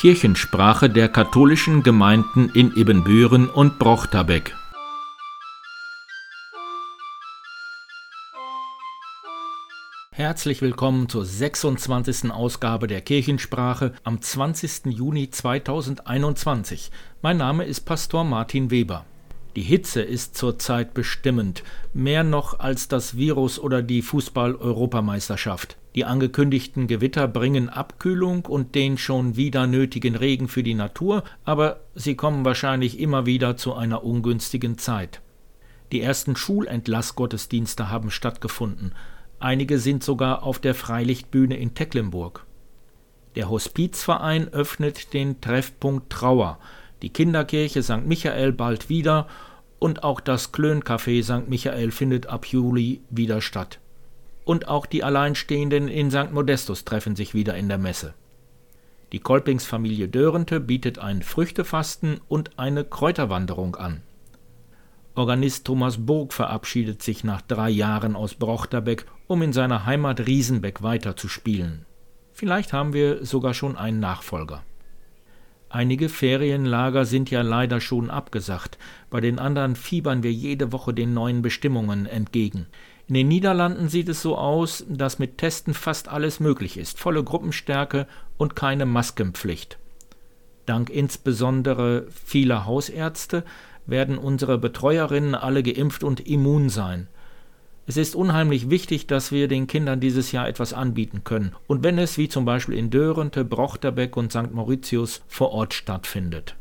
Kirchensprache der katholischen Gemeinden in Ibbenbüren und Brochterbeck. Herzlich willkommen zur 26. Ausgabe der Kirchensprache am 20. Juni 2021. Mein Name ist Pastor Martin Weber. Die Hitze ist zurzeit bestimmend, mehr noch als das Virus oder die Fußball-Europameisterschaft. Die angekündigten Gewitter bringen Abkühlung und den schon wieder nötigen Regen für die Natur, aber sie kommen wahrscheinlich immer wieder zu einer ungünstigen Zeit. Die ersten Schulentlassgottesdienste haben stattgefunden. Einige sind sogar auf der Freilichtbühne in Tecklenburg. Der Hospizverein öffnet den Treffpunkt Trauer die Kinderkirche St. Michael bald wieder und auch das Klöncafé St. Michael findet ab Juli wieder statt. Und auch die Alleinstehenden in St. Modestus treffen sich wieder in der Messe. Die Kolpingsfamilie Dörente bietet ein Früchtefasten und eine Kräuterwanderung an. Organist Thomas Burg verabschiedet sich nach drei Jahren aus Brochterbeck, um in seiner Heimat Riesenbeck weiterzuspielen. Vielleicht haben wir sogar schon einen Nachfolger. Einige Ferienlager sind ja leider schon abgesagt, bei den anderen fiebern wir jede Woche den neuen Bestimmungen entgegen. In den Niederlanden sieht es so aus, dass mit Testen fast alles möglich ist, volle Gruppenstärke und keine Maskenpflicht. Dank insbesondere vieler Hausärzte werden unsere Betreuerinnen alle geimpft und immun sein. Es ist unheimlich wichtig, dass wir den Kindern dieses Jahr etwas anbieten können. Und wenn es, wie zum Beispiel in Dörente, Brochterbeck und St. Mauritius, vor Ort stattfindet.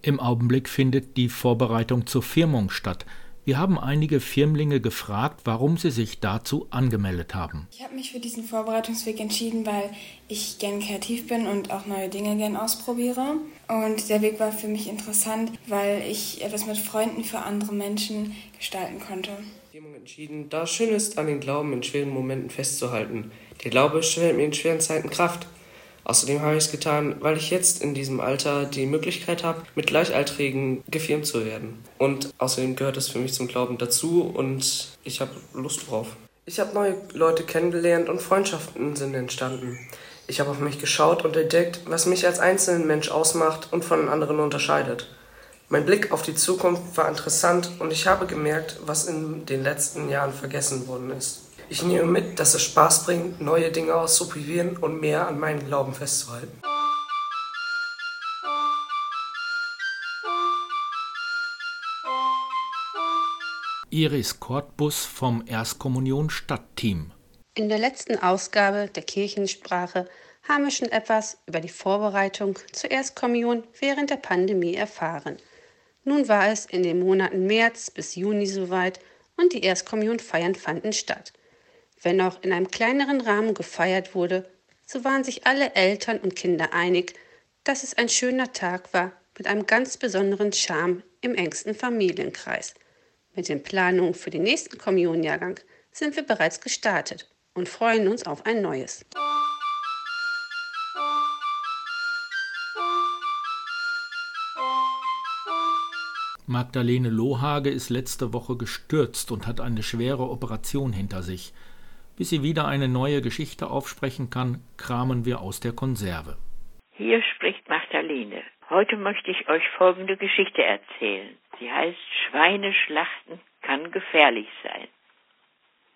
Im Augenblick findet die Vorbereitung zur Firmung statt. Wir haben einige Firmlinge gefragt, warum sie sich dazu angemeldet haben. Ich habe mich für diesen Vorbereitungsweg entschieden, weil ich gern kreativ bin und auch neue Dinge gern ausprobiere. Und der Weg war für mich interessant, weil ich etwas mit Freunden für andere Menschen gestalten konnte. Ich habe entschieden, da es schön ist, an den Glauben in schweren Momenten festzuhalten. Der Glaube stellt mir in schweren Zeiten Kraft. Außerdem habe ich es getan, weil ich jetzt in diesem Alter die Möglichkeit habe, mit Gleichaltrigen gefirmt zu werden. Und außerdem gehört es für mich zum Glauben dazu und ich habe Lust drauf. Ich habe neue Leute kennengelernt und Freundschaften sind entstanden. Ich habe auf mich geschaut und entdeckt, was mich als einzelnen Mensch ausmacht und von anderen unterscheidet. Mein Blick auf die Zukunft war interessant und ich habe gemerkt, was in den letzten Jahren vergessen worden ist. Ich nehme mit, dass es Spaß bringt, neue Dinge auszuprobieren und mehr an meinem Glauben festzuhalten. Iris Kortbus vom Erstkommunion Stadtteam. In der letzten Ausgabe der Kirchensprache haben wir schon etwas über die Vorbereitung zur Erstkommunion während der Pandemie erfahren. Nun war es in den Monaten März bis Juni soweit und die Erstkommunionfeiern fanden statt. Wenn auch in einem kleineren Rahmen gefeiert wurde, so waren sich alle Eltern und Kinder einig, dass es ein schöner Tag war mit einem ganz besonderen Charme im engsten Familienkreis. Mit den Planungen für den nächsten Kommunionjahrgang sind wir bereits gestartet und freuen uns auf ein neues. Magdalene Lohage ist letzte Woche gestürzt und hat eine schwere Operation hinter sich. Bis sie wieder eine neue Geschichte aufsprechen kann, kramen wir aus der Konserve. Hier spricht Magdalene. Heute möchte ich euch folgende Geschichte erzählen. Sie heißt Schweineschlachten kann gefährlich sein.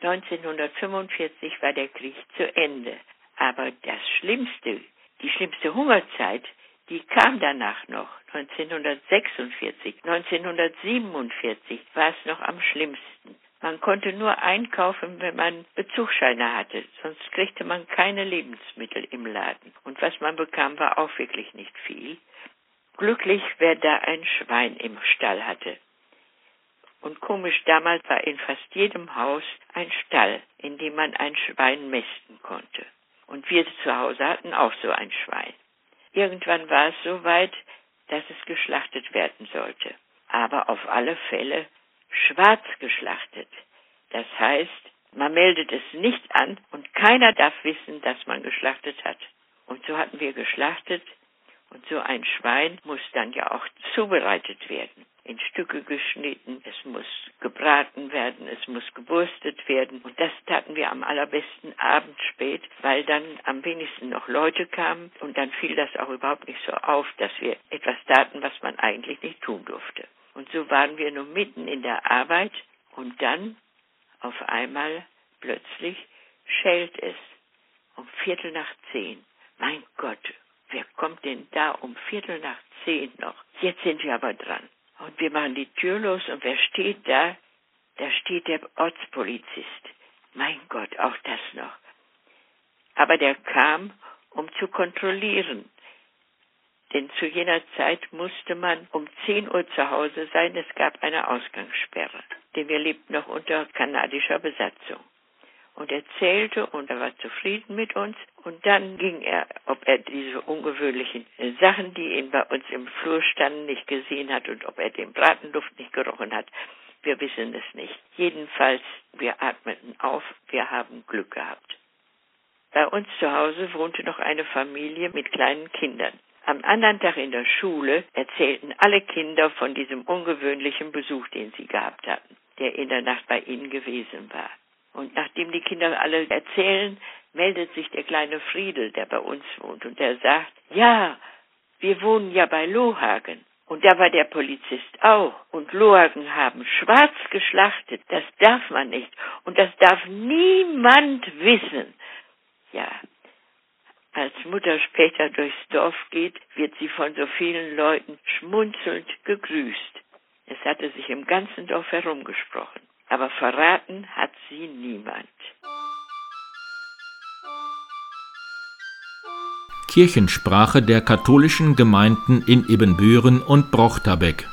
1945 war der Krieg zu Ende. Aber das Schlimmste, die schlimmste Hungerzeit, die kam danach noch. 1946, 1947 war es noch am schlimmsten. Man konnte nur einkaufen, wenn man Bezugsscheine hatte, sonst kriegte man keine Lebensmittel im Laden. Und was man bekam, war auch wirklich nicht viel. Glücklich, wer da ein Schwein im Stall hatte. Und komisch, damals war in fast jedem Haus ein Stall, in dem man ein Schwein mästen konnte. Und wir zu Hause hatten auch so ein Schwein. Irgendwann war es so weit, dass es geschlachtet werden sollte. Aber auf alle Fälle schwarz geschlachtet. Das heißt, man meldet es nicht an und keiner darf wissen, dass man geschlachtet hat. Und so hatten wir geschlachtet und so ein Schwein muss dann ja auch zubereitet werden, in Stücke geschnitten, es muss gebraten werden, es muss gewurstet werden. Und das taten wir am allerbesten abends spät, weil dann am wenigsten noch Leute kamen und dann fiel das auch überhaupt nicht so auf, dass wir etwas taten, was man eigentlich nicht tun durfte. Und so waren wir nur mitten in der Arbeit und dann auf einmal plötzlich schellt es um Viertel nach zehn. Mein Gott, wer kommt denn da um Viertel nach zehn noch? Jetzt sind wir aber dran. Und wir machen die Tür los und wer steht da? Da steht der Ortspolizist. Mein Gott, auch das noch. Aber der kam, um zu kontrollieren. Denn zu jener Zeit musste man um 10 Uhr zu Hause sein. Es gab eine Ausgangssperre. Denn wir lebten noch unter kanadischer Besatzung. Und er zählte und er war zufrieden mit uns. Und dann ging er, ob er diese ungewöhnlichen Sachen, die ihn bei uns im Flur standen, nicht gesehen hat und ob er den Bratenduft nicht gerochen hat. Wir wissen es nicht. Jedenfalls, wir atmeten auf, wir haben Glück gehabt. Bei uns zu Hause wohnte noch eine Familie mit kleinen Kindern. Am anderen Tag in der Schule erzählten alle Kinder von diesem ungewöhnlichen Besuch, den sie gehabt hatten, der in der Nacht bei ihnen gewesen war. Und nachdem die Kinder alle erzählen, meldet sich der kleine Friedel, der bei uns wohnt, und der sagt, ja, wir wohnen ja bei Lohagen. Und da war der Polizist auch. Und Lohagen haben schwarz geschlachtet. Das darf man nicht. Und das darf niemand wissen. Ja. Als Mutter später durchs Dorf geht, wird sie von so vielen Leuten schmunzelnd gegrüßt. Es hatte sich im ganzen Dorf herumgesprochen aber verraten hat sie niemand. Kirchensprache der katholischen Gemeinden in Ebenbüren und Brochterbeck.